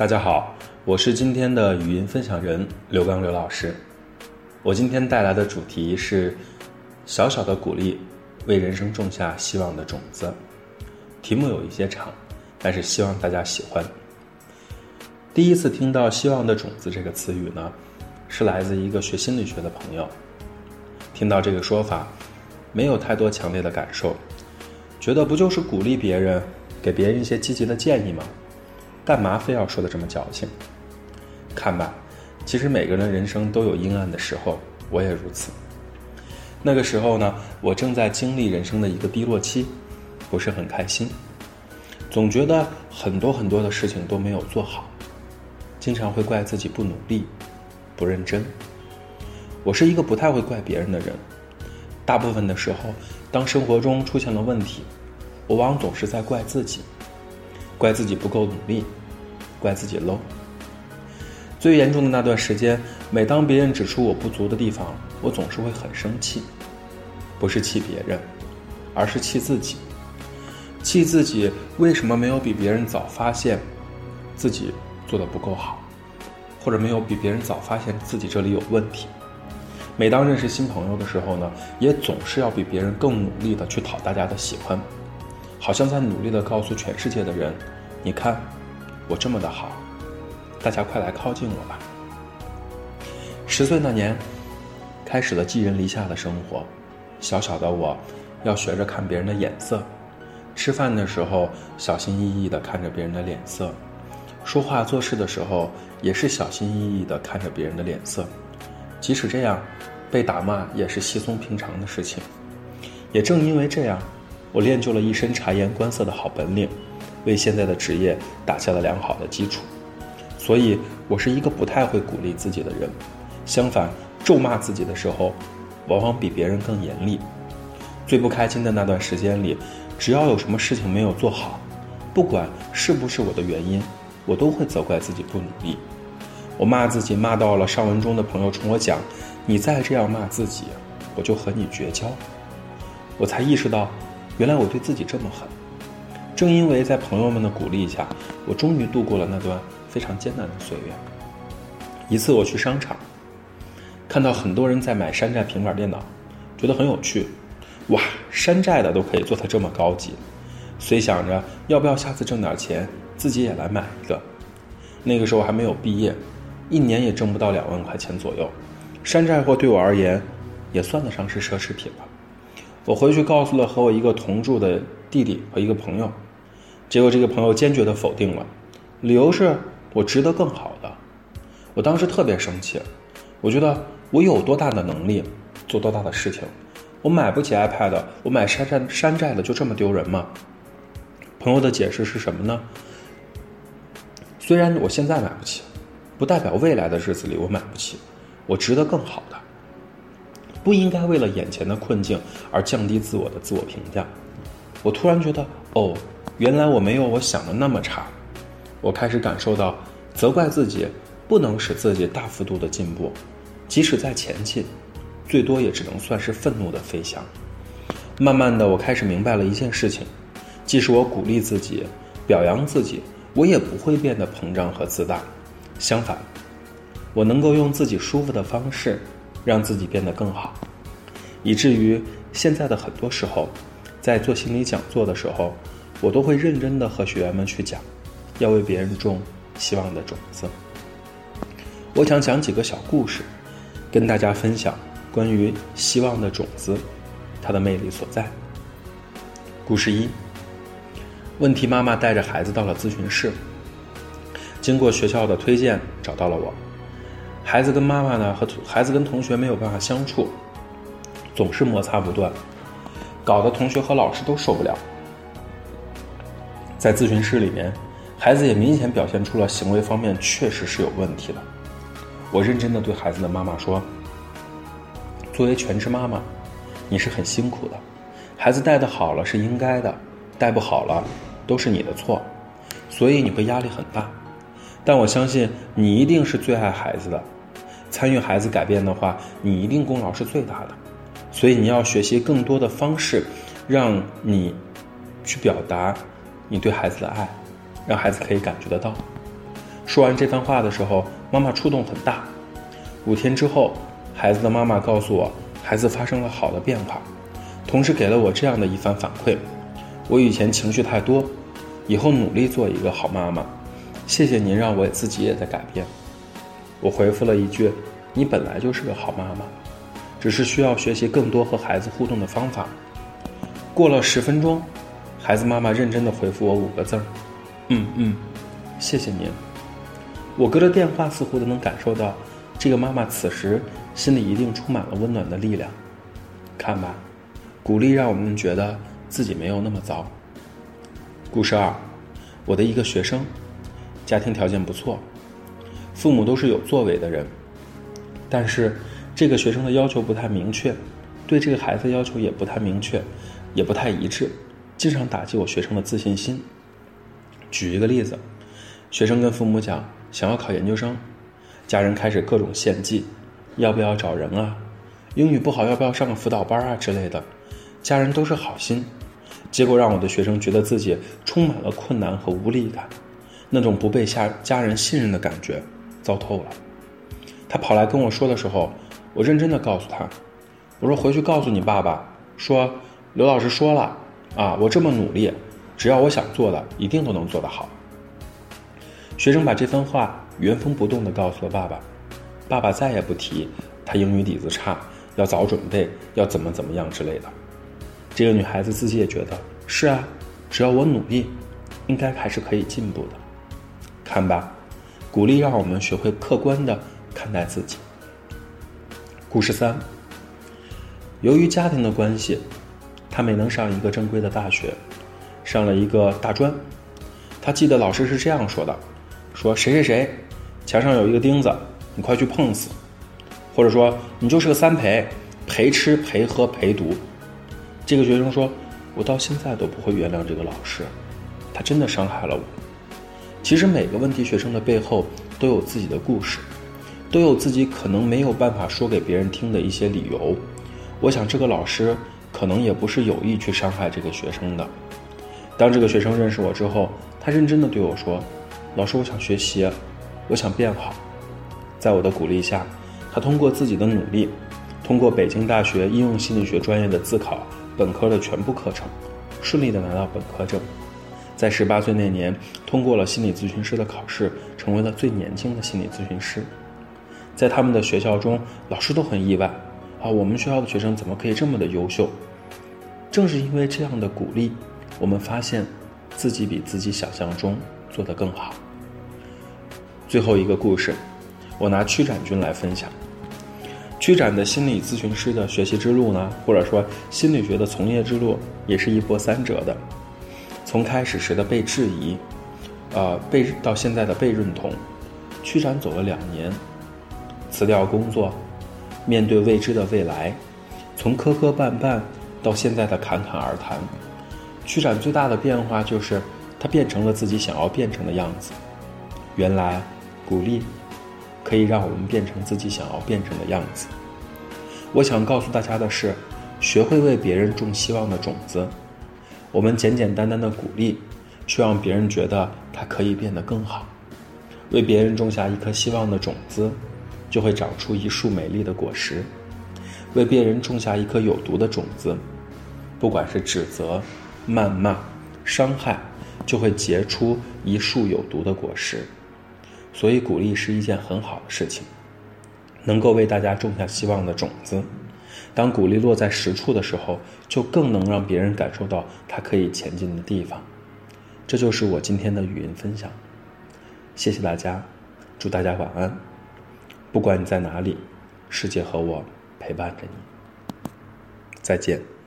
大家好，我是今天的语音分享人刘刚刘老师。我今天带来的主题是小小的鼓励，为人生种下希望的种子。题目有一些长，但是希望大家喜欢。第一次听到“希望的种子”这个词语呢，是来自一个学心理学的朋友。听到这个说法，没有太多强烈的感受，觉得不就是鼓励别人，给别人一些积极的建议吗？干嘛非要说的这么矫情？看吧，其实每个人人生都有阴暗的时候，我也如此。那个时候呢，我正在经历人生的一个低落期，不是很开心，总觉得很多很多的事情都没有做好，经常会怪自己不努力、不认真。我是一个不太会怪别人的人，大部分的时候，当生活中出现了问题，我往往总是在怪自己。怪自己不够努力，怪自己 low。最严重的那段时间，每当别人指出我不足的地方，我总是会很生气，不是气别人，而是气自己，气自己为什么没有比别人早发现自己做的不够好，或者没有比别人早发现自己这里有问题。每当认识新朋友的时候呢，也总是要比别人更努力的去讨大家的喜欢。好像在努力的告诉全世界的人：“你看，我这么的好，大家快来靠近我吧。”十岁那年，开始了寄人篱下的生活。小小的我，要学着看别人的眼色，吃饭的时候小心翼翼的看着别人的脸色，说话做事的时候也是小心翼翼的看着别人的脸色。即使这样，被打骂也是稀松平常的事情。也正因为这样。我练就了一身察言观色的好本领，为现在的职业打下了良好的基础。所以，我是一个不太会鼓励自己的人。相反，咒骂自己的时候，往往比别人更严厉。最不开心的那段时间里，只要有什么事情没有做好，不管是不是我的原因，我都会责怪自己不努力。我骂自己，骂到了上文中的朋友冲我讲：“你再这样骂自己，我就和你绝交。”我才意识到。原来我对自己这么狠，正因为在朋友们的鼓励下，我终于度过了那段非常艰难的岁月。一次我去商场，看到很多人在买山寨平板电脑，觉得很有趣。哇，山寨的都可以做得这么高级，遂想着要不要下次挣点钱，自己也来买一个。那个时候还没有毕业，一年也挣不到两万块钱左右，山寨货对我而言，也算得上是奢侈品了。我回去告诉了和我一个同住的弟弟和一个朋友，结果这个朋友坚决的否定了，理由是我值得更好的。我当时特别生气，我觉得我有多大的能力做多大的事情，我买不起 iPad，我买山寨山寨的就这么丢人吗？朋友的解释是什么呢？虽然我现在买不起，不代表未来的日子里我买不起，我值得更好的。不应该为了眼前的困境而降低自我的自我评价。我突然觉得，哦，原来我没有我想的那么差。我开始感受到，责怪自己不能使自己大幅度的进步，即使在前进，最多也只能算是愤怒的飞翔。慢慢的，我开始明白了一件事情：即使我鼓励自己、表扬自己，我也不会变得膨胀和自大。相反，我能够用自己舒服的方式。让自己变得更好，以至于现在的很多时候，在做心理讲座的时候，我都会认真的和学员们去讲，要为别人种希望的种子。我想讲几个小故事，跟大家分享关于希望的种子，它的魅力所在。故事一：问题妈妈带着孩子到了咨询室，经过学校的推荐，找到了我。孩子跟妈妈呢，和孩子跟同学没有办法相处，总是摩擦不断，搞得同学和老师都受不了。在咨询室里面，孩子也明显表现出了行为方面确实是有问题的。我认真的对孩子的妈妈说：“作为全职妈妈，你是很辛苦的，孩子带的好了是应该的，带不好了都是你的错，所以你会压力很大。但我相信你一定是最爱孩子的。”参与孩子改变的话，你一定功劳是最大的，所以你要学习更多的方式，让你去表达你对孩子的爱，让孩子可以感觉得到。说完这番话的时候，妈妈触动很大。五天之后，孩子的妈妈告诉我，孩子发生了好的变化，同时给了我这样的一番反馈：我以前情绪太多，以后努力做一个好妈妈。谢谢您让我自己也在改变。我回复了一句：“你本来就是个好妈妈，只是需要学习更多和孩子互动的方法。”过了十分钟，孩子妈妈认真的回复我五个字儿：“嗯嗯，谢谢您。”我隔着电话似乎都能感受到，这个妈妈此时心里一定充满了温暖的力量。看吧，鼓励让我们觉得自己没有那么糟。故事二，我的一个学生。家庭条件不错，父母都是有作为的人，但是这个学生的要求不太明确，对这个孩子要求也不太明确，也不太一致，经常打击我学生的自信心。举一个例子，学生跟父母讲想要考研究生，家人开始各种献计，要不要找人啊？英语不好要不要上个辅导班啊之类的，家人都是好心，结果让我的学生觉得自己充满了困难和无力感。那种不被家家人信任的感觉，糟透了。他跑来跟我说的时候，我认真的告诉他：“我说回去告诉你爸爸，说刘老师说了啊，我这么努力，只要我想做的，一定都能做得好。”学生把这番话原封不动的告诉了爸爸，爸爸再也不提他英语底子差，要早准备，要怎么怎么样之类的。这个女孩子自己也觉得是啊，只要我努力，应该还是可以进步的。看吧，鼓励让我们学会客观的看待自己。故事三，由于家庭的关系，他没能上一个正规的大学，上了一个大专。他记得老师是这样说的：“说谁谁谁，墙上有一个钉子，你快去碰死。”或者说你就是个三陪，陪吃陪喝陪读。这个学生说：“我到现在都不会原谅这个老师，他真的伤害了我。”其实每个问题学生的背后都有自己的故事，都有自己可能没有办法说给别人听的一些理由。我想这个老师可能也不是有意去伤害这个学生的。当这个学生认识我之后，他认真的对我说：“老师，我想学习，我想变好。”在我的鼓励下，他通过自己的努力，通过北京大学应用心理学专业的自考本科的全部课程，顺利的拿到本科证。在十八岁那年，通过了心理咨询师的考试，成为了最年轻的心理咨询师。在他们的学校中，老师都很意外，啊，我们学校的学生怎么可以这么的优秀？正是因为这样的鼓励，我们发现自己比自己想象中做得更好。最后一个故事，我拿曲展君来分享。曲展的心理咨询师的学习之路呢，或者说心理学的从业之路，也是一波三折的。从开始时的被质疑，呃，被到现在的被认同，曲展走了两年，辞掉工作，面对未知的未来，从磕磕绊绊到现在的侃侃而谈，曲展最大的变化就是他变成了自己想要变成的样子。原来，鼓励可以让我们变成自己想要变成的样子。我想告诉大家的是，学会为别人种希望的种子。我们简简单单的鼓励，却让别人觉得他可以变得更好。为别人种下一颗希望的种子，就会长出一束美丽的果实；为别人种下一颗有毒的种子，不管是指责、谩骂、伤害，就会结出一束有毒的果实。所以，鼓励是一件很好的事情，能够为大家种下希望的种子。当鼓励落在实处的时候，就更能让别人感受到他可以前进的地方。这就是我今天的语音分享。谢谢大家，祝大家晚安。不管你在哪里，世界和我陪伴着你。再见。